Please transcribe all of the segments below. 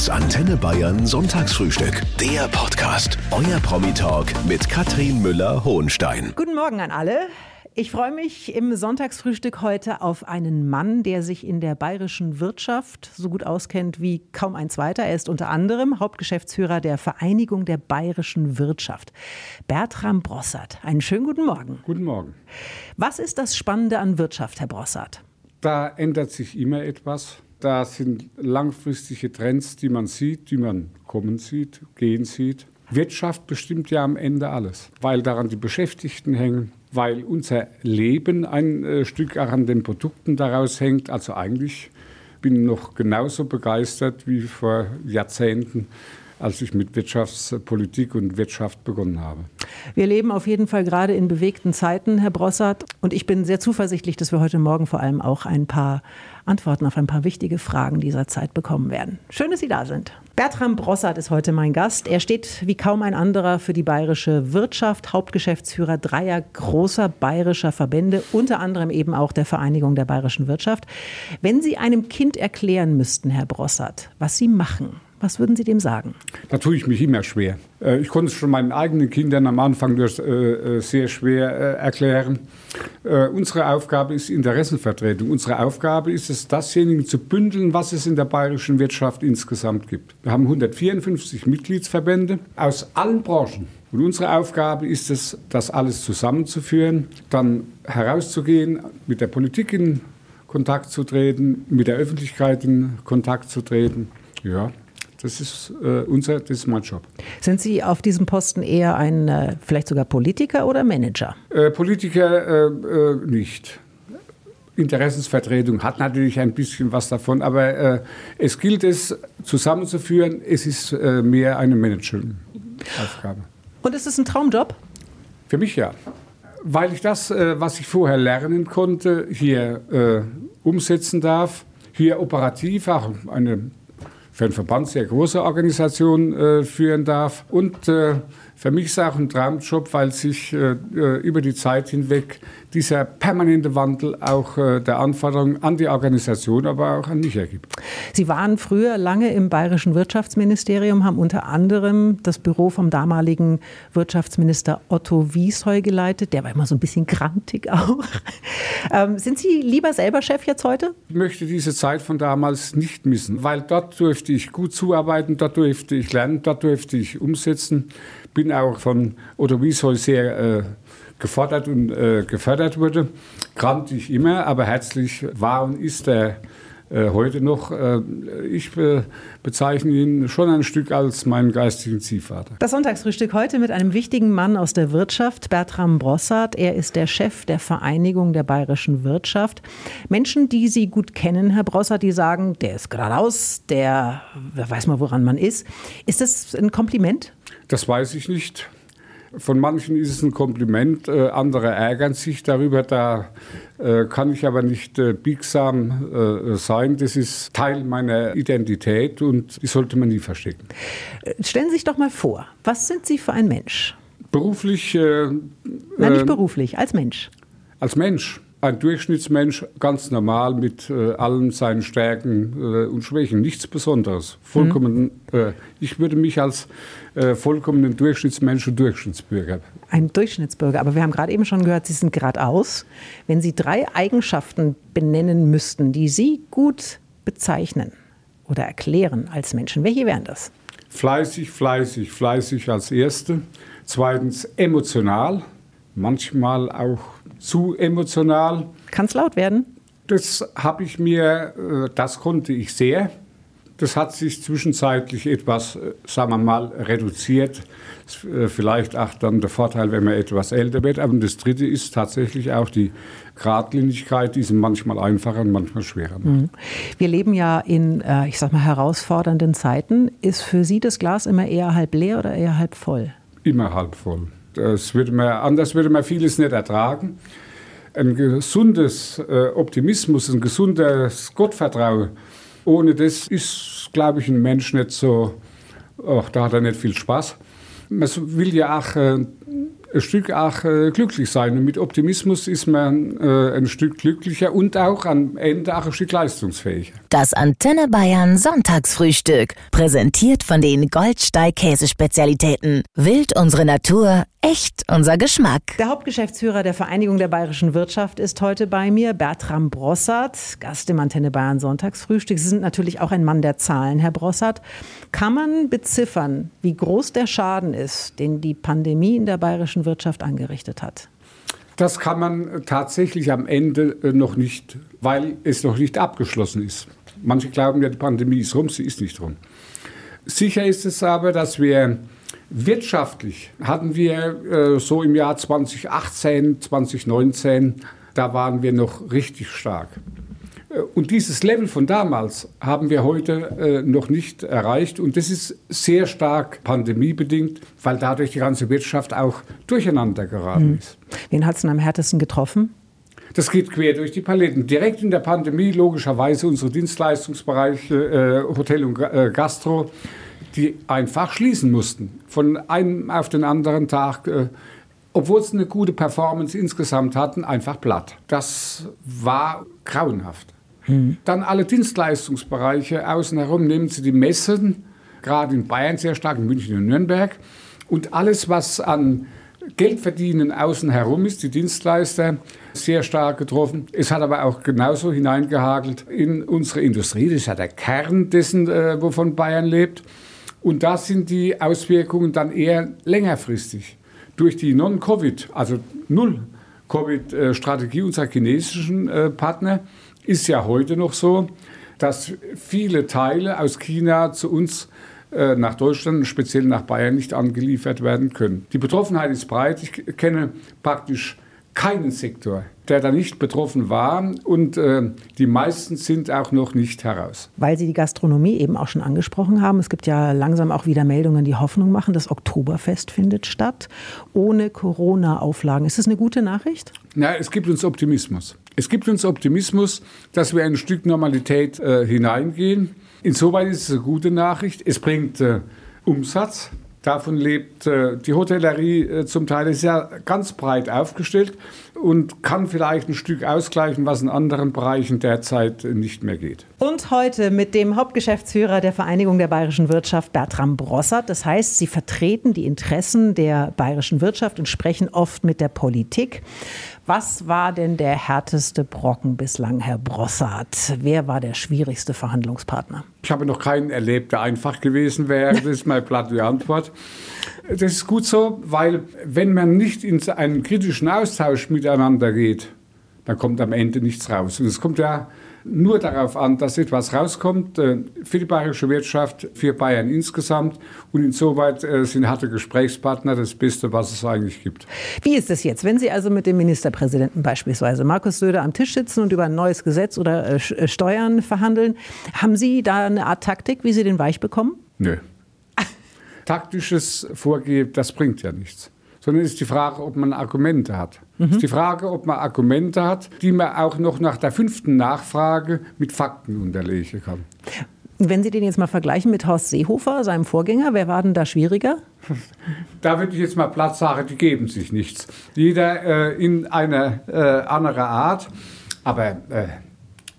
Das Antenne Bayern Sonntagsfrühstück. Der Podcast. Euer Promi-Talk mit Katrin Müller-Hohenstein. Guten Morgen an alle. Ich freue mich im Sonntagsfrühstück heute auf einen Mann, der sich in der bayerischen Wirtschaft so gut auskennt wie kaum ein zweiter. Er ist unter anderem Hauptgeschäftsführer der Vereinigung der bayerischen Wirtschaft. Bertram Brossart. Einen schönen guten Morgen. Guten Morgen. Was ist das Spannende an Wirtschaft, Herr Brossart? Da ändert sich immer etwas. Da sind langfristige Trends, die man sieht, die man kommen sieht, gehen sieht. Wirtschaft bestimmt ja am Ende alles, weil daran die Beschäftigten hängen, weil unser Leben ein äh, Stück auch an den Produkten daraus hängt. Also eigentlich bin ich noch genauso begeistert wie vor Jahrzehnten, als ich mit Wirtschaftspolitik und Wirtschaft begonnen habe. Wir leben auf jeden Fall gerade in bewegten Zeiten, Herr Brossart. Und ich bin sehr zuversichtlich, dass wir heute Morgen vor allem auch ein paar Antworten auf ein paar wichtige Fragen dieser Zeit bekommen werden. Schön, dass Sie da sind. Bertram Brossart ist heute mein Gast. Er steht wie kaum ein anderer für die bayerische Wirtschaft, Hauptgeschäftsführer dreier großer bayerischer Verbände, unter anderem eben auch der Vereinigung der bayerischen Wirtschaft. Wenn Sie einem Kind erklären müssten, Herr Brossart, was Sie machen, was würden Sie dem sagen? Da tue ich mich immer schwer. Äh, ich konnte es schon meinen eigenen Kindern am Anfang äh, äh, sehr schwer erklären. Unsere Aufgabe ist Interessenvertretung. Unsere Aufgabe ist es, dasjenige zu bündeln, was es in der bayerischen Wirtschaft insgesamt gibt. Wir haben 154 Mitgliedsverbände aus allen Branchen. Und unsere Aufgabe ist es, das alles zusammenzuführen, dann herauszugehen, mit der Politik in Kontakt zu treten, mit der Öffentlichkeit in Kontakt zu treten. Ja, das ist äh, unser, das ist mein Job. Sind Sie auf diesem Posten eher ein äh, vielleicht sogar Politiker oder Manager? Äh, Politiker äh, äh, nicht. Interessensvertretung hat natürlich ein bisschen was davon, aber äh, es gilt es zusammenzuführen. Es ist mehr eine Managementaufgabe. Und ist es ein Traumjob? Für mich ja. Weil ich das, was ich vorher lernen konnte, hier umsetzen darf, hier operativ auch eine für einen Verband sehr große Organisation äh, führen darf. Und äh, für mich ist es auch ein Traumjob, weil sich äh, äh, über die Zeit hinweg dieser permanente Wandel auch äh, der Anforderungen an die Organisation, aber auch an mich ergibt. Sie waren früher lange im bayerischen Wirtschaftsministerium, haben unter anderem das Büro vom damaligen Wirtschaftsminister Otto Wiesheu geleitet. Der war immer so ein bisschen grantig auch. Ähm, sind Sie lieber selber Chef jetzt heute? Ich möchte diese Zeit von damals nicht missen, weil dort durfte ich gut zuarbeiten, dort durfte ich lernen, dort durfte ich umsetzen bin auch von Otto Wieshol sehr äh, gefordert und äh, gefördert wurde. Grantig immer, aber herzlich war und ist er äh, heute noch. Äh, ich bezeichne ihn schon ein Stück als meinen geistigen Ziehvater. Das Sonntagsfrühstück heute mit einem wichtigen Mann aus der Wirtschaft, Bertram Brossart. Er ist der Chef der Vereinigung der bayerischen Wirtschaft. Menschen, die Sie gut kennen, Herr Brossart, die sagen, der ist geradeaus, der weiß mal, woran man ist. Ist das ein Kompliment? Das weiß ich nicht. Von manchen ist es ein Kompliment, äh, andere ärgern sich darüber. Da äh, kann ich aber nicht äh, biegsam sein. Das ist Teil meiner Identität und die sollte man nie verstecken. Stellen Sie sich doch mal vor, was sind Sie für ein Mensch? Beruflich. Nein, nicht beruflich, als Mensch. Als Mensch ein Durchschnittsmensch, ganz normal mit äh, allen seinen Stärken äh, und Schwächen, nichts Besonderes. Vollkommen, mhm. äh, ich würde mich als äh, vollkommenen Durchschnittsmensch und Durchschnittsbürger. Ein Durchschnittsbürger, aber wir haben gerade eben schon gehört, Sie sind geradeaus. Wenn Sie drei Eigenschaften benennen müssten, die Sie gut bezeichnen oder erklären als Menschen, welche wären das? Fleißig, fleißig, fleißig als Erste. Zweitens emotional, manchmal auch zu emotional. Kann es laut werden? Das habe ich mir, äh, das konnte ich sehr. Das hat sich zwischenzeitlich etwas, äh, sagen wir mal, reduziert. Äh, vielleicht auch dann der Vorteil, wenn man etwas älter wird. Aber das Dritte ist tatsächlich auch die Gradlinigkeit, die ist manchmal einfacher und manchmal schwerer macht. Wir leben ja in, ich sag mal, herausfordernden Zeiten. Ist für Sie das Glas immer eher halb leer oder eher halb voll? Immer halb voll. Das würde man, anders würde man vieles nicht ertragen. Ein gesundes äh, Optimismus, ein gesundes Gottvertrauen, ohne das ist, glaube ich, ein Mensch nicht so, ach, da hat er nicht viel Spaß. Man will ja auch äh, ein Stück auch äh, glücklich sein. Und mit Optimismus ist man ein Stück glücklicher und auch am Ende auch ein Stück leistungsfähiger. Das Antenne Bayern Sonntagsfrühstück. Präsentiert von den Goldsteig Käsespezialitäten. Wild unsere Natur, echt unser Geschmack. Der Hauptgeschäftsführer der Vereinigung der bayerischen Wirtschaft ist heute bei mir, Bertram Brossart, Gast im Antenne Bayern Sonntagsfrühstück. Sie sind natürlich auch ein Mann der Zahlen, Herr Brossart. Kann man beziffern, wie groß der Schaden ist, den die Pandemie in der bayerischen Wirtschaft angerichtet hat? Das kann man tatsächlich am Ende äh, noch nicht, weil es noch nicht abgeschlossen ist. Manche glauben ja, die Pandemie ist rum, sie ist nicht rum. Sicher ist es aber, dass wir wirtschaftlich hatten wir äh, so im Jahr 2018, 2019, da waren wir noch richtig stark. Äh, und dieses Level von damals haben wir heute äh, noch nicht erreicht. Und das ist sehr stark pandemiebedingt, weil dadurch die ganze Wirtschaft auch durcheinander geraten mhm. ist. Wen hat es denn am härtesten getroffen? Das geht quer durch die Paletten. Direkt in der Pandemie logischerweise unsere Dienstleistungsbereiche, äh, Hotel und äh, Gastro, die einfach schließen mussten. Von einem auf den anderen Tag, äh, obwohl sie eine gute Performance insgesamt hatten, einfach platt. Das war grauenhaft. Mhm. Dann alle Dienstleistungsbereiche außen herum. Nehmen Sie die Messen, gerade in Bayern sehr stark, in München und Nürnberg. Und alles, was an Geld verdienen außen herum ist, die Dienstleister sehr stark getroffen. Es hat aber auch genauso hineingehagelt in unsere Industrie. Das ist ja der Kern dessen, äh, wovon Bayern lebt. Und da sind die Auswirkungen dann eher längerfristig. Durch die Non-Covid, also Null-Covid-Strategie unserer chinesischen äh, Partner, ist ja heute noch so, dass viele Teile aus China zu uns äh, nach Deutschland, speziell nach Bayern, nicht angeliefert werden können. Die Betroffenheit ist breit. Ich kenne praktisch keinen Sektor, der da nicht betroffen war und äh, die meisten sind auch noch nicht heraus. Weil Sie die Gastronomie eben auch schon angesprochen haben, es gibt ja langsam auch wieder Meldungen, die Hoffnung machen, das Oktoberfest findet statt ohne Corona-Auflagen. Ist das eine gute Nachricht? Na, es gibt uns Optimismus. Es gibt uns Optimismus, dass wir ein Stück Normalität äh, hineingehen. Insoweit ist es eine gute Nachricht. Es bringt äh, Umsatz. Davon lebt äh, die Hotellerie äh, zum Teil, ist ganz breit aufgestellt und kann vielleicht ein Stück ausgleichen, was in anderen Bereichen derzeit nicht mehr geht. Und heute mit dem Hauptgeschäftsführer der Vereinigung der bayerischen Wirtschaft, Bertram Brossert. Das heißt, Sie vertreten die Interessen der bayerischen Wirtschaft und sprechen oft mit der Politik. Was war denn der härteste Brocken bislang, Herr Brossart? Wer war der schwierigste Verhandlungspartner? Ich habe noch keinen erlebt, der einfach gewesen wäre. Das ist meine platte Antwort. Das ist gut so, weil wenn man nicht in einen kritischen Austausch miteinander geht, dann kommt am Ende nichts raus. Und es kommt ja nur darauf an, dass etwas rauskommt äh, für die bayerische Wirtschaft, für Bayern insgesamt. Und insoweit äh, sind harte Gesprächspartner das Beste, was es eigentlich gibt. Wie ist es jetzt, wenn Sie also mit dem Ministerpräsidenten beispielsweise Markus Söder am Tisch sitzen und über ein neues Gesetz oder äh, Steuern verhandeln? Haben Sie da eine Art Taktik, wie Sie den weich bekommen? Nö. Taktisches Vorgehen, das bringt ja nichts sondern ist die Frage, ob man Argumente hat. Mhm. Es ist die Frage, ob man Argumente hat, die man auch noch nach der fünften Nachfrage mit Fakten unterlegen kann. Wenn Sie den jetzt mal vergleichen mit Horst Seehofer, seinem Vorgänger, wer war denn da schwieriger? Da würde ich jetzt mal Platz sagen, die geben sich nichts. Jeder äh, in einer äh, anderen Art. Aber äh,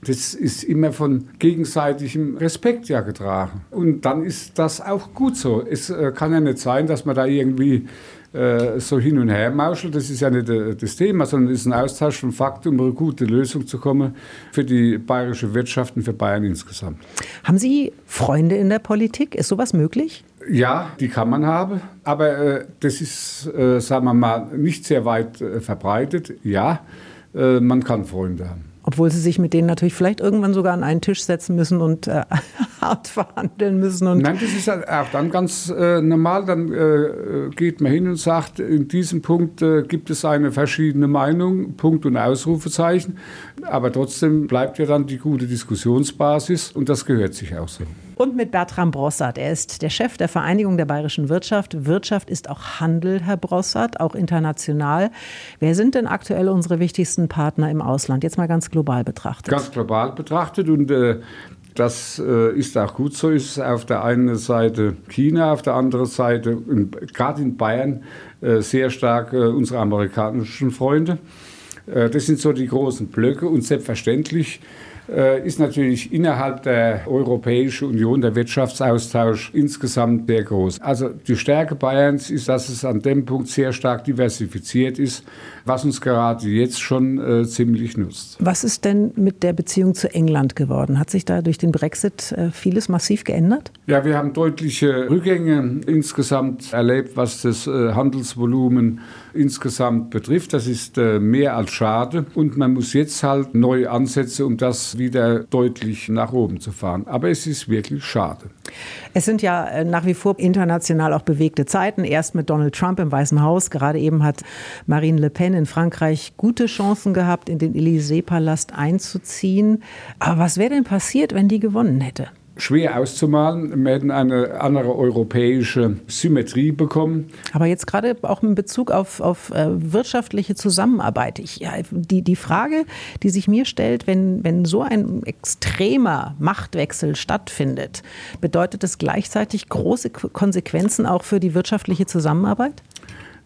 das ist immer von gegenseitigem Respekt ja getragen. Und dann ist das auch gut so. Es äh, kann ja nicht sein, dass man da irgendwie äh, so hin und her mauschelt. Das ist ja nicht äh, das Thema, sondern es ist ein Austausch von Fakten, um eine gute Lösung zu kommen für die bayerische Wirtschaft und für Bayern insgesamt. Haben Sie Freunde in der Politik? Ist sowas möglich? Ja, die kann man haben, aber äh, das ist, äh, sagen wir mal, nicht sehr weit verbreitet. Ja, man kann Freunde haben. Obwohl sie sich mit denen natürlich vielleicht irgendwann sogar an einen Tisch setzen müssen und äh, hart verhandeln müssen. Und Nein, das ist auch dann ganz äh, normal. Dann äh, geht man hin und sagt, in diesem Punkt äh, gibt es eine verschiedene Meinung, Punkt und Ausrufezeichen. Aber trotzdem bleibt ja dann die gute Diskussionsbasis und das gehört sich auch so. Und mit Bertram Brossart. Er ist der Chef der Vereinigung der bayerischen Wirtschaft. Wirtschaft ist auch Handel, Herr Brossart, auch international. Wer sind denn aktuell unsere wichtigsten Partner im Ausland? Jetzt mal ganz global betrachtet. Ganz global betrachtet und äh, Das äh, ist auch gut so. Ist auf der einen Seite China, auf der anderen Seite, gerade in Bayern, äh, sehr stark äh, unsere amerikanischen Freunde. Das sind so die großen Blöcke und selbstverständlich ist natürlich innerhalb der Europäischen Union der Wirtschaftsaustausch insgesamt sehr groß. Also die Stärke Bayerns ist, dass es an dem Punkt sehr stark diversifiziert ist, was uns gerade jetzt schon äh, ziemlich nutzt. Was ist denn mit der Beziehung zu England geworden? Hat sich da durch den Brexit äh, vieles massiv geändert? Ja, wir haben deutliche Rückgänge insgesamt erlebt, was das äh, Handelsvolumen insgesamt betrifft. Das ist äh, mehr als schade und man muss jetzt halt neue Ansätze, um das wieder deutlich nach oben zu fahren. Aber es ist wirklich schade. Es sind ja äh, nach wie vor international auch bewegte Zeiten. Erst mit Donald Trump im Weißen Haus. Gerade eben hat Marine Le Pen in Frankreich gute Chancen gehabt, in den Élysée-Palast einzuziehen. Aber was wäre denn passiert, wenn die gewonnen hätte? Schwer auszumalen. Wir hätten eine andere europäische Symmetrie bekommen. Aber jetzt gerade auch in Bezug auf, auf äh, wirtschaftliche Zusammenarbeit. Ich, die, die Frage, die sich mir stellt, wenn, wenn so ein extremer Machtwechsel stattfindet, bedeutet das gleichzeitig große Konsequenzen auch für die wirtschaftliche Zusammenarbeit?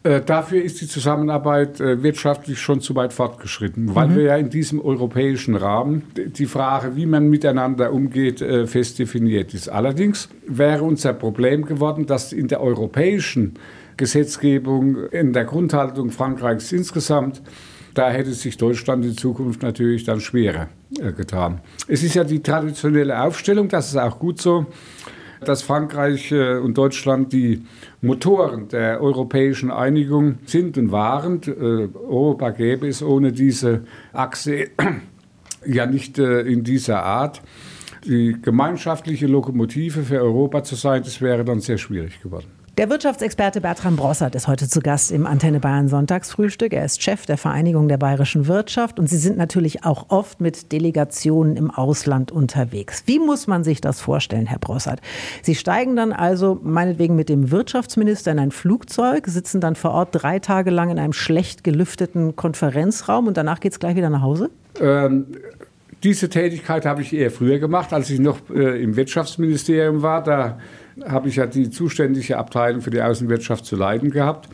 Äh, dafür ist die Zusammenarbeit äh, wirtschaftlich schon zu weit fortgeschritten, weil mhm. wir ja in diesem europäischen Rahmen die Frage, wie man miteinander umgeht, äh, fest definiert ist. Allerdings wäre unser Problem geworden, dass in der europäischen Gesetzgebung, in der Grundhaltung Frankreichs insgesamt, da hätte sich Deutschland in Zukunft natürlich dann schwerer getan. Es ist ja die traditionelle Aufstellung, das ist auch gut so dass Frankreich äh, und Deutschland die Motoren der europäischen Einigung sind und waren. Äh, Europa gäbe es ohne diese Achse ja nicht äh, in dieser Art. Die gemeinschaftliche Lokomotive für Europa zu sein, das wäre dann sehr schwierig geworden. Der Wirtschaftsexperte Bertram Brossert ist heute zu Gast im Antenne Bayern Sonntagsfrühstück. Er ist Chef der Vereinigung der bayerischen Wirtschaft und Sie sind natürlich auch oft mit Delegationen im Ausland unterwegs. Wie muss man sich das vorstellen, Herr Brossert? Sie steigen dann also meinetwegen mit dem Wirtschaftsminister in ein Flugzeug, sitzen dann vor Ort drei Tage lang in einem schlecht gelüfteten Konferenzraum und danach geht es gleich wieder nach Hause? Ähm, diese Tätigkeit habe ich eher früher gemacht, als ich noch äh, im Wirtschaftsministerium war. Da habe ich ja die zuständige Abteilung für die Außenwirtschaft zu leiten gehabt.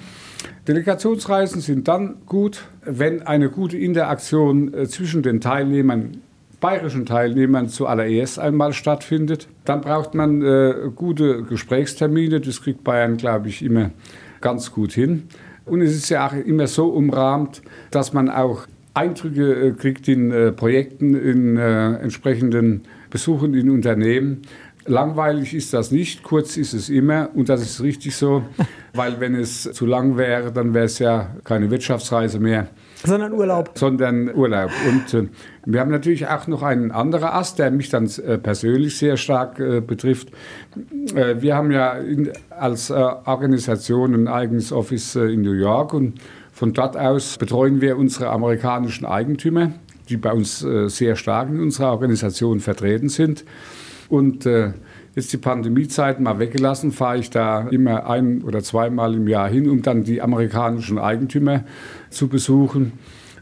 Delegationsreisen sind dann gut, wenn eine gute Interaktion äh, zwischen den Teilnehmern, bayerischen Teilnehmern zuallererst einmal stattfindet. Dann braucht man äh, gute Gesprächstermine. Das kriegt Bayern, glaube ich, immer ganz gut hin. Und es ist ja auch immer so umrahmt, dass man auch Eindrücke äh, kriegt in äh, Projekten, in äh, entsprechenden Besuchen in Unternehmen. Langweilig ist das nicht, kurz ist es immer und das ist richtig so, weil wenn es zu lang wäre, dann wäre es ja keine Wirtschaftsreise mehr. Sondern Urlaub. Sondern Urlaub. Und äh, wir haben natürlich auch noch einen anderen Ast, der mich dann äh, persönlich sehr stark äh, betrifft. Äh, wir haben ja in, als äh, Organisation ein eigenes Office äh, in New York und von dort aus betreuen wir unsere amerikanischen Eigentümer, die bei uns sehr stark in unserer Organisation vertreten sind. Und äh, jetzt die Pandemiezeit mal weggelassen, fahre ich da immer ein oder zweimal im Jahr hin, um dann die amerikanischen Eigentümer zu besuchen.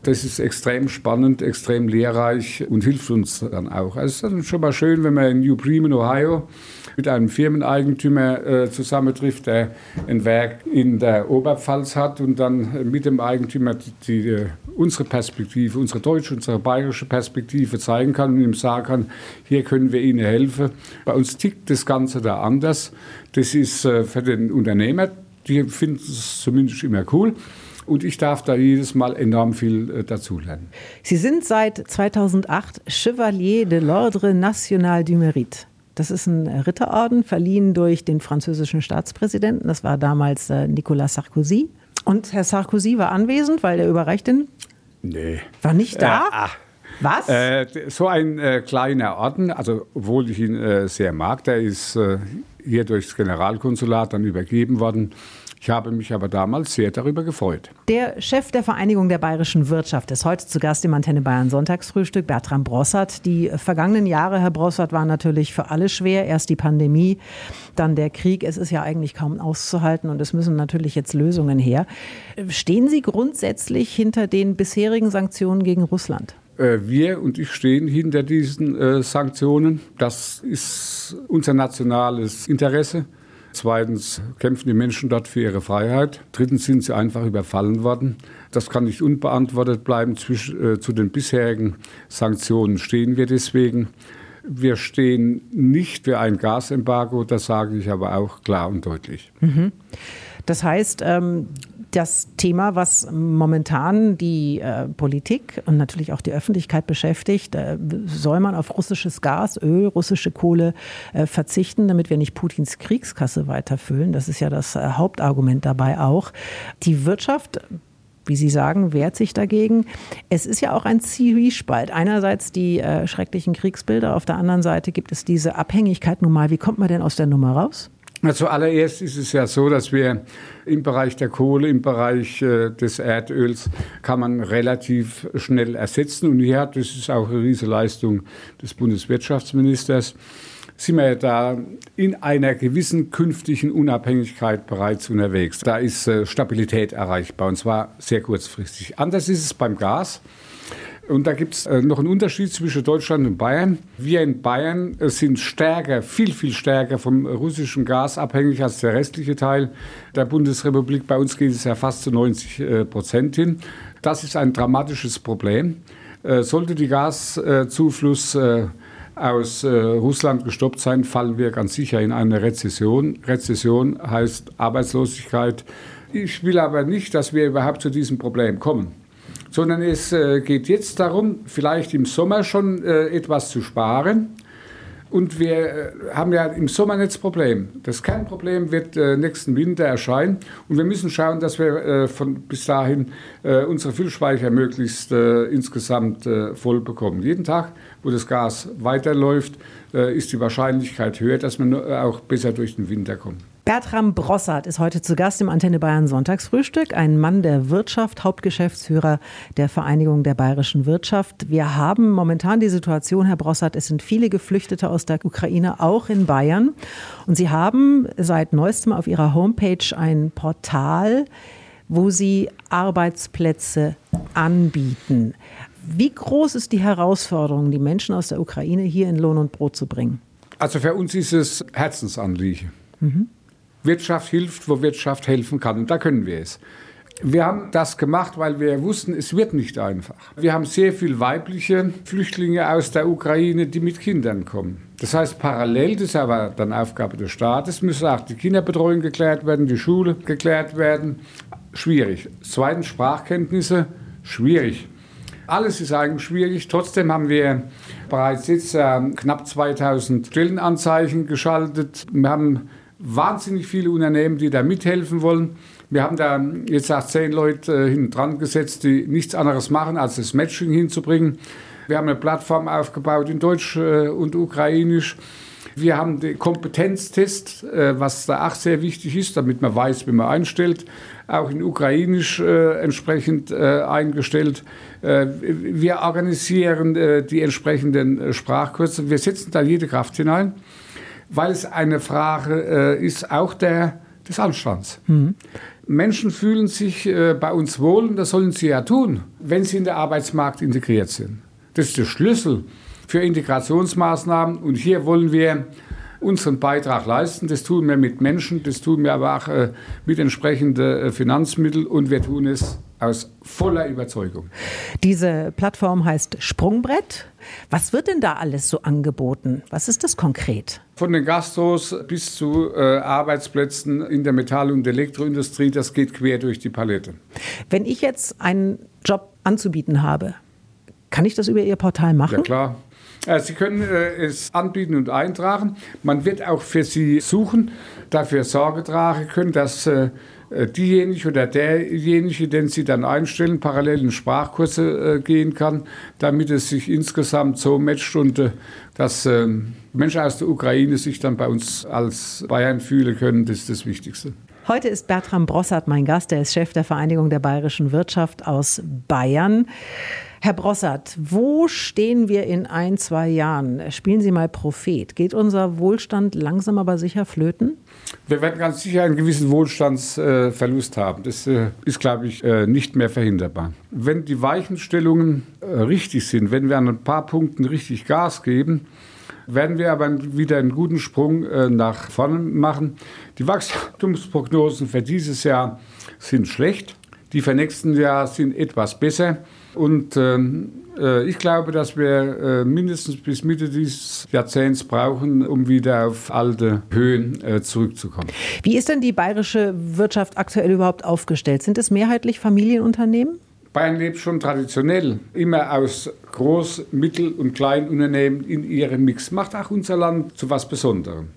Das ist extrem spannend, extrem lehrreich und hilft uns dann auch. Also es ist dann schon mal schön, wenn man in New Bremen, Ohio, mit einem Firmeneigentümer äh, zusammentrifft, der ein Werk in der Oberpfalz hat und dann mit dem Eigentümer die, die, äh, unsere Perspektive, unsere deutsche, unsere bayerische Perspektive zeigen kann und ihm sagen kann, hier können wir Ihnen helfen. Bei uns tickt das Ganze da anders. Das ist äh, für den Unternehmer, die finden es zumindest immer cool und ich darf da jedes Mal enorm viel äh, dazulernen. Sie sind seit 2008 Chevalier de l'Ordre National du Mérite. Das ist ein Ritterorden, verliehen durch den französischen Staatspräsidenten. Das war damals äh, Nicolas Sarkozy. Und Herr Sarkozy war anwesend, weil der überreicht den. Nee. War nicht da? Äh, ah. Was? Äh, so ein äh, kleiner Orden, also obwohl ich ihn äh, sehr mag, der ist hier durchs Generalkonsulat dann übergeben worden. Ich habe mich aber damals sehr darüber gefreut. Der Chef der Vereinigung der bayerischen Wirtschaft ist heute zu Gast im Antenne Bayern Sonntagsfrühstück, Bertram Brossart. Die vergangenen Jahre, Herr Brossart, waren natürlich für alle schwer. Erst die Pandemie, dann der Krieg. Es ist ja eigentlich kaum auszuhalten und es müssen natürlich jetzt Lösungen her. Stehen Sie grundsätzlich hinter den bisherigen Sanktionen gegen Russland? Äh, wir und ich stehen hinter diesen äh, Sanktionen. Das ist unser nationales Interesse. Zweitens kämpfen die Menschen dort für ihre Freiheit. Drittens sind sie einfach überfallen worden. Das kann nicht unbeantwortet bleiben. Zwischen, äh, zu den bisherigen Sanktionen stehen wir deswegen. Wir stehen nicht für ein Gasembargo, das sage ich aber auch klar und deutlich. Mhm. Das heißt, ähm, das Thema, was momentan die äh, Politik und natürlich auch die Öffentlichkeit beschäftigt, äh, soll man auf russisches Gas, Öl, russische Kohle äh, verzichten, damit wir nicht Putins Kriegskasse weiterfüllen. Das ist ja das äh, Hauptargument dabei auch. Die Wirtschaft wie Sie sagen, wehrt sich dagegen. Es ist ja auch ein Zwiespalt. Einerseits die äh, schrecklichen Kriegsbilder, auf der anderen Seite gibt es diese Abhängigkeit nun mal. Wie kommt man denn aus der Nummer raus? Zuallererst ist es ja so, dass wir im Bereich der Kohle, im Bereich äh, des Erdöls kann man relativ schnell ersetzen. Und hier hat, das ist auch eine riesige Leistung des Bundeswirtschaftsministers, sind wir da in einer gewissen künftigen Unabhängigkeit bereits unterwegs. Da ist äh, Stabilität erreichbar und zwar sehr kurzfristig. Anders ist es beim Gas. Und da gibt es äh, noch einen Unterschied zwischen Deutschland und Bayern. Wir in Bayern äh, sind stärker, viel, viel stärker vom russischen Gas abhängig als der restliche Teil der Bundesrepublik. Bei uns geht es ja fast zu 90 äh, Prozent hin. Das ist ein dramatisches Problem. Sollte die Gaszufluss aus Russland gestoppt sein, fallen wir ganz sicher in eine Rezession. Rezession heißt Arbeitslosigkeit. Ich will aber nicht, dass wir überhaupt zu diesem Problem kommen sondern es äh, geht jetzt darum, vielleicht im Sommer schon äh, etwas zu sparen. Und wir äh, haben ja im Sommer nicht das Problem. Das Kernproblem wird nächsten Winter erscheinen. Und wir müssen schauen, dass wir von bis dahin unsere Füllspeicher möglichst insgesamt voll bekommen. Jeden Tag, wo das Gas weiterläuft, ist die Wahrscheinlichkeit höher, dass wir auch besser durch den Winter kommen. Bertram Brossart ist heute zu Gast im Antenne Bayern Sonntagsfrühstück, ein Mann der Wirtschaft, Hauptgeschäftsführer der Vereinigung der bayerischen Wirtschaft. Wir haben momentan die Situation, Herr Brossart, es sind viele Geflüchtete aus der Ukraine, auch in Bayern. Und Sie haben seit neuestem auf Ihrer Homepage ein Portal, wo Sie Arbeitsplätze anbieten. Wie groß ist die Herausforderung, die Menschen aus der Ukraine hier in Lohn und Brot zu bringen? Also für uns ist es Herzensanliegen. Mhm. Wirtschaft hilft, wo Wirtschaft helfen kann. Und da können wir es. Wir haben das gemacht, weil wir wussten, es wird nicht einfach. Wir haben sehr viele weibliche Flüchtlinge aus der Ukraine, die mit Kindern kommen. Das heißt, parallel, das ist aber dann Aufgabe des Staates, müsse auch die Kinderbetreuung geklärt werden, die Schule geklärt werden. Schwierig. Zweitens Sprachkenntnisse, schwierig. Alles ist eigentlich schwierig. Trotzdem haben wir bereits jetzt äh, knapp 2000 Stellenanzeichen geschaltet. Wir haben wahnsinnig viele Unternehmen, die da mithelfen wollen. Wir haben da jetzt auch zehn Leute äh, hinten dran gesetzt, die nichts anderes machen, als das Matching hinzubringen. Wir haben eine Plattform aufgebaut in Deutsch äh, und Ukrainisch. Wir haben den Kompetenztest, äh, was da auch sehr wichtig ist, damit man weiß, wie man einstellt, auch in Ukrainisch entsprechend eingestellt. wir organisieren die entsprechenden Sprachkurse. Wir setzen da jede Kraft hinein weil es eine Frage äh, ist auch der, des Anstands. Mhm. Menschen fühlen sich äh, bei uns wohl und das sollen sie ja tun, wenn sie in den Arbeitsmarkt integriert sind. Das ist der Schlüssel für Integrationsmaßnahmen und hier wollen wir unseren Beitrag leisten. Das tun wir mit Menschen, das tun wir aber auch äh, mit entsprechenden äh, Finanzmitteln und wir tun es aus voller Überzeugung. Diese Plattform heißt Sprungbrett. Was wird denn da alles so angeboten? Was ist das konkret? Von den Gastros bis zu äh, Arbeitsplätzen in der Metall- und Elektroindustrie, das geht quer durch die Palette. Wenn ich jetzt einen Job anzubieten habe, kann ich das über Ihr Portal machen? Ja klar. Äh, Sie können äh, es anbieten und eintragen. Man wird auch für Sie suchen, dafür Sorge tragen können, dass äh, diejenige oder derjenige, den Sie dann einstellen, parallel in Sprachkurse gehen kann, damit es sich insgesamt so matcht und dass ähm, Menschen aus der Ukraine sich dann bei uns als Bayern fühlen können. Das ist das Wichtigste. Heute ist Bertram Brossart mein Gast. Er ist Chef der Vereinigung der bayerischen Wirtschaft aus Bayern. Herr Brossert, wo stehen wir in ein, zwei Jahren? Spielen Sie mal Prophet. Geht unser Wohlstand langsam aber sicher flöten? Wir werden ganz sicher einen gewissen Wohlstandsverlust haben. Das äh, ist, glaube ich, äh, nicht mehr verhinderbar. Wenn die Weichenstellungen äh, richtig sind, wenn wir an ein paar Punkten richtig Gas geben, werden wir aber wieder einen guten Sprung nach vorne machen. Die Wachstumsprognosen für dieses Jahr sind schlecht. Die für nächsten Jahr sind etwas besser. Und ähm, äh, ich glaube, dass wir äh, mindestens bis Mitte dieses Jahrzehnts brauchen, um wieder auf alte Höhen äh, zurückzukommen. Wie ist denn die bayerische Wirtschaft aktuell überhaupt aufgestellt? Sind es mehrheitlich Familienunternehmen? Bayern lebt schon traditionell immer aus Groß-, Mittel- und Kleinunternehmen in ihrem Mix. Macht auch unser Land zu was Besonderem.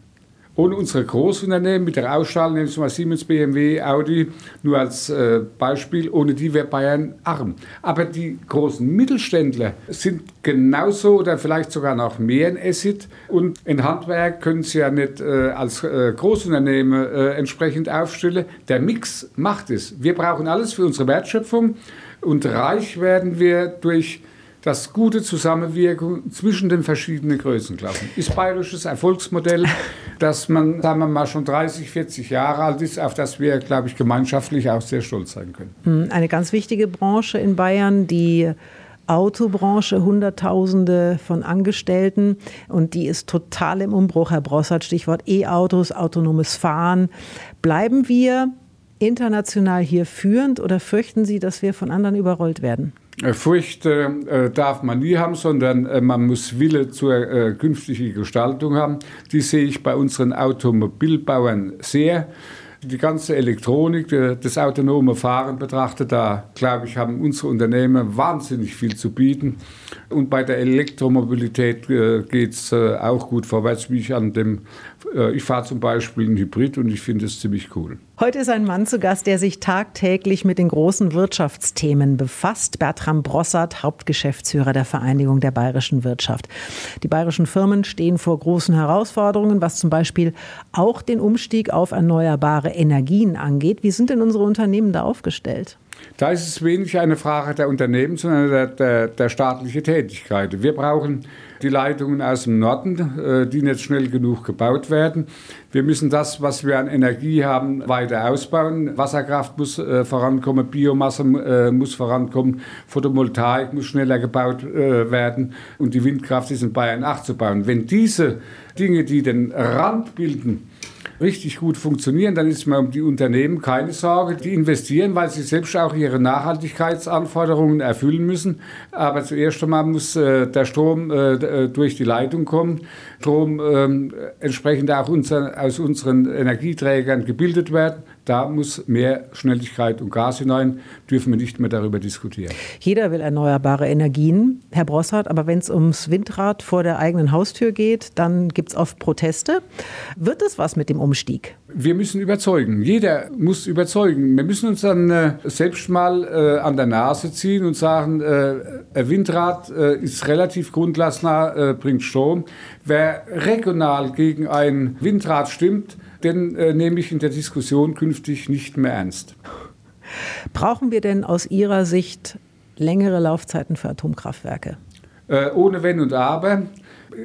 Ohne unsere Großunternehmen mit der Ausstrahlung, nehmen Sie mal Siemens, BMW, Audi, nur als äh, Beispiel, ohne die wäre Bayern arm. Aber die großen Mittelständler sind genauso oder vielleicht sogar noch mehr in Asset und in Handwerk können sie ja nicht äh, als äh, Großunternehmen äh, entsprechend aufstellen. Der Mix macht es. Wir brauchen alles für unsere Wertschöpfung und reich werden wir durch das gute Zusammenwirken zwischen den verschiedenen Größenklassen. Ist bayerisches Erfolgsmodell, das man, sagen wir mal, schon 30, 40 Jahre alt ist, auf das wir, glaube ich, gemeinschaftlich auch sehr stolz sein können. Hm, eine ganz wichtige Branche in Bayern, die Autobranche, Hunderttausende von Angestellten und die ist total im Umbruch, Herr Brossert, Stichwort E-Autos, autonomes Fahren. Bleiben wir international hier führend oder fürchten Sie, dass wir von anderen überrollt werden? Äh, Furcht äh, darf man nie haben, sondern äh, man muss Wille zur äh, künftigen Gestaltung haben. Die sehe ich bei unseren Automobilbauern sehr. Die ganze Elektronik, das autonome Fahren betrachtet, da glaube ich, haben unsere Unternehmen wahnsinnig viel zu bieten. Und bei der Elektromobilität äh, geht es äh, auch gut vorwärts, wie ich an dem, ich fahre zum Beispiel einen Hybrid und ich finde es ziemlich cool. Heute ist ein Mann zu Gast, der sich tagtäglich mit den großen Wirtschaftsthemen befasst. Bertram Brossart, Hauptgeschäftsführer der Vereinigung der bayerischen Wirtschaft. Die bayerischen Firmen stehen vor großen Herausforderungen, was zum Beispiel auch den Umstieg auf erneuerbare Energien angeht. Wie sind denn unsere Unternehmen da aufgestellt? Da ist es wenig eine Frage der Unternehmen, sondern der, der, der staatlichen Tätigkeit. Wir brauchen die Leitungen aus dem Norden, äh, die nicht schnell genug gebaut werden. Wir müssen das, was wir an Energie haben, weiter ausbauen. Wasserkraft muss äh, vorankommen, Biomasse äh, muss vorankommen, Photovoltaik muss schneller gebaut werden und die Windkraft ist in Bayern nachzubauen. Wenn diese Dinge, die den Rand bilden, richtig gut funktionieren, dann ist man um die Unternehmen keine Sorge. Die investieren, weil sie selbst auch ihre Nachhaltigkeitsanforderungen erfüllen müssen. Aber zuerst einmal muss äh, der Strom äh, äh durch die Leitung kommen, Strom äh, entsprechend auch unser, aus unseren Energieträgern gebildet werden. Da muss mehr Schnelligkeit und Gas hinein, dürfen wir nicht mehr darüber diskutieren. Jeder will erneuerbare Energien, Herr Brossart, aber wenn es ums Windrad vor der eigenen Haustür geht, dann gibt es oft Proteste. Wird es was mit dem Umstieg? Wir müssen überzeugen. Jeder muss überzeugen. Wir müssen uns dann äh, selbst mal äh, an der Nase ziehen und sagen, äh, ein Windrad äh, ist relativ grundlastnah, äh, bringt Strom. Wer regional gegen ein Windrad stimmt, den äh, nehme ich in der Diskussion künftig nicht mehr ernst. Brauchen wir denn aus Ihrer Sicht längere Laufzeiten für Atomkraftwerke? Äh, ohne Wenn und Aber.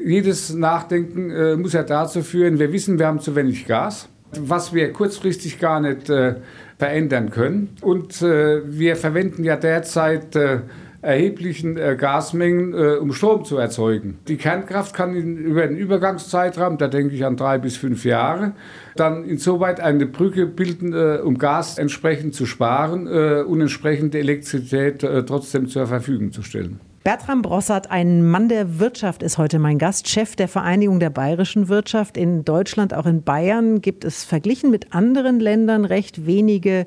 Jedes Nachdenken äh, muss ja dazu führen, wir wissen, wir haben zu wenig Gas, was wir kurzfristig gar nicht äh, verändern können. Und äh, wir verwenden ja derzeit äh, erheblichen äh, Gasmengen, äh, um Strom zu erzeugen. Die Kernkraft kann in, über einen Übergangszeitraum, da denke ich an drei bis fünf Jahre, dann insoweit eine Brücke bilden, äh, um Gas entsprechend zu sparen äh, und entsprechende Elektrizität äh, trotzdem zur Verfügung zu stellen. Bertram Brossart, ein Mann der Wirtschaft, ist heute mein Gast, Chef der Vereinigung der bayerischen Wirtschaft. In Deutschland, auch in Bayern, gibt es verglichen mit anderen Ländern recht wenige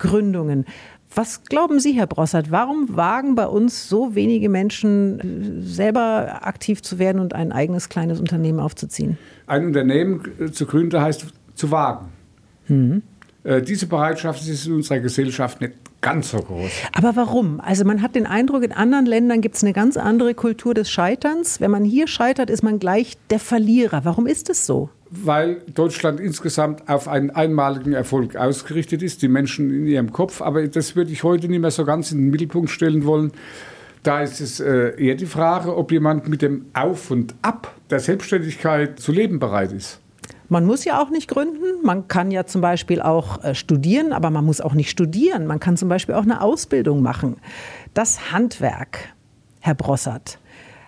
Gründungen. Was glauben Sie, Herr Brossert, warum wagen bei uns so wenige Menschen äh, selber aktiv zu werden und ein eigenes kleines Unternehmen aufzuziehen? Ein Unternehmen äh, zu gründen heißt zu wagen. Mhm. Diese Bereitschaft ist in unserer Gesellschaft nicht ganz so groß. Aber warum? Also man hat den Eindruck, in anderen Ländern gibt es eine ganz andere Kultur des Scheiterns. Wenn man hier scheitert, ist man gleich der Verlierer. Warum ist es so? Weil Deutschland insgesamt auf einen einmaligen Erfolg ausgerichtet ist, die Menschen in ihrem Kopf. Aber das würde ich heute nicht mehr so ganz in den Mittelpunkt stellen wollen. Da ist es äh, eher die Frage, ob jemand mit dem Auf und Ab der Selbstständigkeit zu leben bereit ist. Man muss ja auch nicht gründen. Man kann ja zum Beispiel auch äh, studieren, aber man muss auch nicht studieren. Man kann zum Beispiel auch eine Ausbildung machen. Das Handwerk, Herr Brossert,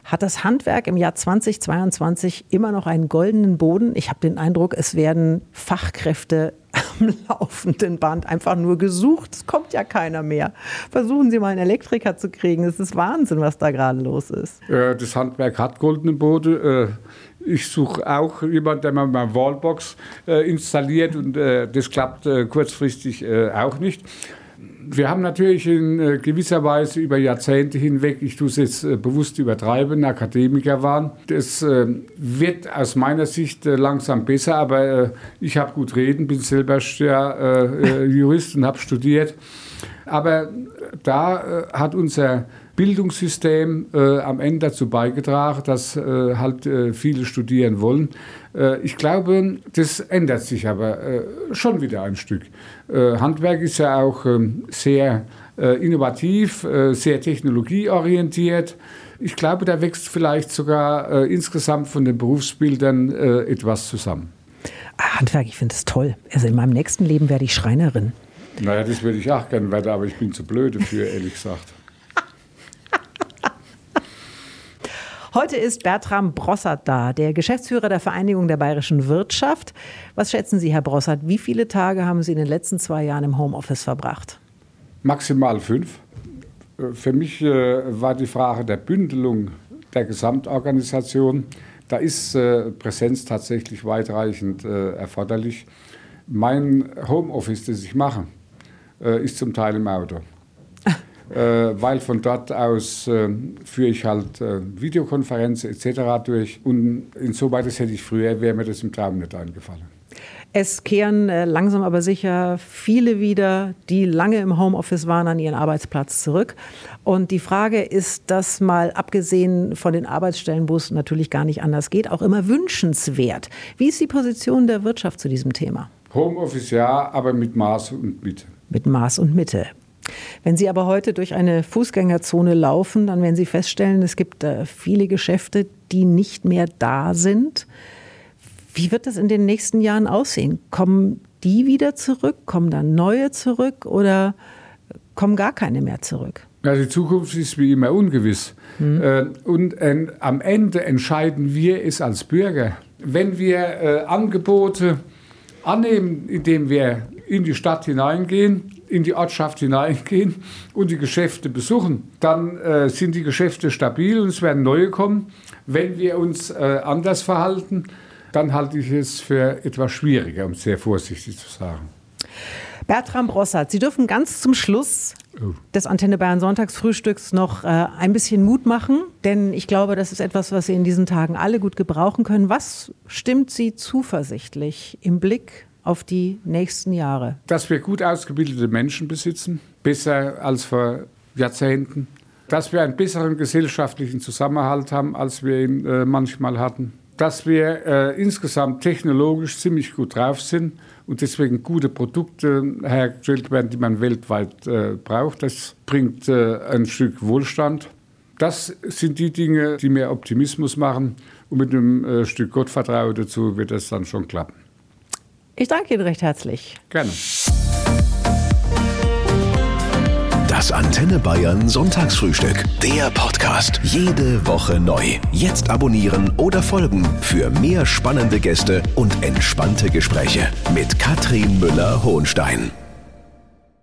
hat das Handwerk im Jahr 2022 immer noch einen goldenen Boden? Ich habe den Eindruck, es werden Fachkräfte am laufenden Band einfach nur gesucht. Es kommt ja keiner mehr. Versuchen Sie mal einen Elektriker zu kriegen. Es ist Wahnsinn, was da gerade los ist. Das Handwerk hat goldenen Boden. Äh, ich suche auch jemanden, der mal Wallbox äh, installiert und äh, das klappt kurzfristig auch nicht wir haben natürlich in äh, gewisser Weise über Jahrzehnte hinweg, ich tue es jetzt äh, bewusst übertreiben, Akademiker waren. Das äh, wird aus meiner Sicht langsam besser, aber ich habe gut reden, bin selber Jurist und habe studiert. Aber da hat unser Bildungssystem äh, am Ende dazu beigetragen, dass äh, halt äh, viele studieren wollen. Äh, ich glaube, das ändert sich aber äh, schon wieder ein Stück. Äh, Handwerk ist ja auch ähm, sehr innovativ, sehr technologieorientiert. Ich glaube, da wächst vielleicht sogar insgesamt von den Berufsbildern etwas zusammen. Ah, Handwerk, ich finde es toll. Also in meinem nächsten Leben werde ich Schreinerin. Naja, das würde ich auch gerne werden, aber ich bin zu blöd dafür, ehrlich gesagt. Heute ist Bertram Brossert da, der Geschäftsführer der Vereinigung der bayerischen Wirtschaft. Was schätzen Sie, Herr Brossert, wie viele Tage haben Sie in den letzten zwei Jahren im Homeoffice verbracht? Maximal fünf. Für mich äh, war die Frage der Bündelung der Gesamtorganisation, da ist äh, Präsenz tatsächlich weitreichend äh, erforderlich. Mein Homeoffice, das ich mache, ist zum Teil im Auto. Äh, weil von dort aus äh, führe ich halt äh, Videokonferenzen etc. durch. Und insoweit das hätte ich früher, wäre mir das im Traum nicht eingefallen. Es kehren langsam aber sicher viele wieder, die lange im Homeoffice waren, an ihren Arbeitsplatz zurück. Und die Frage ist, das mal abgesehen von den Arbeitsstellen, wo es natürlich gar nicht anders geht, auch immer wünschenswert. Wie ist die Position der Wirtschaft zu diesem Thema? Homeoffice ja, aber mit Maß und Mitte. Mit Maß und Mitte. Wenn Sie aber heute durch eine Fußgängerzone laufen, dann werden Sie feststellen, es gibt äh, viele Geschäfte, die nicht mehr da sind. Wie wird das in den nächsten Jahren aussehen? Kommen die wieder zurück? Kommen dann neue zurück oder kommen gar keine mehr zurück? Ja, die Zukunft ist wie immer ungewiss. Mhm. Und äh, am Ende entscheiden wir es als Bürger. Wenn wir äh, Angebote annehmen, indem wir in die Stadt hineingehen, in die Ortschaft hineingehen und die Geschäfte besuchen, dann äh, sind die Geschäfte stabil und es werden neue kommen. Wenn wir uns äh, anders verhalten, dann halte ich es für etwas schwieriger, um sehr vorsichtig zu sagen. Bertram Brossart, Sie dürfen ganz zum Schluss oh. des Antenne Bayern Sonntagsfrühstücks noch äh, ein bisschen Mut machen, denn ich glaube, das ist etwas, was Sie in diesen Tagen alle gut gebrauchen können. Was stimmt Sie zuversichtlich im Blick auf die nächsten Jahre? Dass wir gut ausgebildete Menschen besitzen, besser als vor Jahrzehnten. Dass wir einen besseren gesellschaftlichen Zusammenhalt haben, als wir ihn äh, manchmal hatten. Dass wir äh, insgesamt technologisch ziemlich gut drauf sind und deswegen gute Produkte hergestellt werden, die man weltweit äh, braucht. Das bringt äh, ein Stück Wohlstand. Das sind die Dinge, die mir Optimismus machen. Und mit einem äh, Stück Gottvertrauen dazu wird das dann schon klappen. Ich danke Ihnen recht herzlich. Gerne. Das Antenne Bayern Sonntagsfrühstück. Der Podcast. Jede Woche neu. Jetzt abonnieren oder folgen für mehr spannende Gäste und entspannte Gespräche mit Katrin Müller-Hohenstein.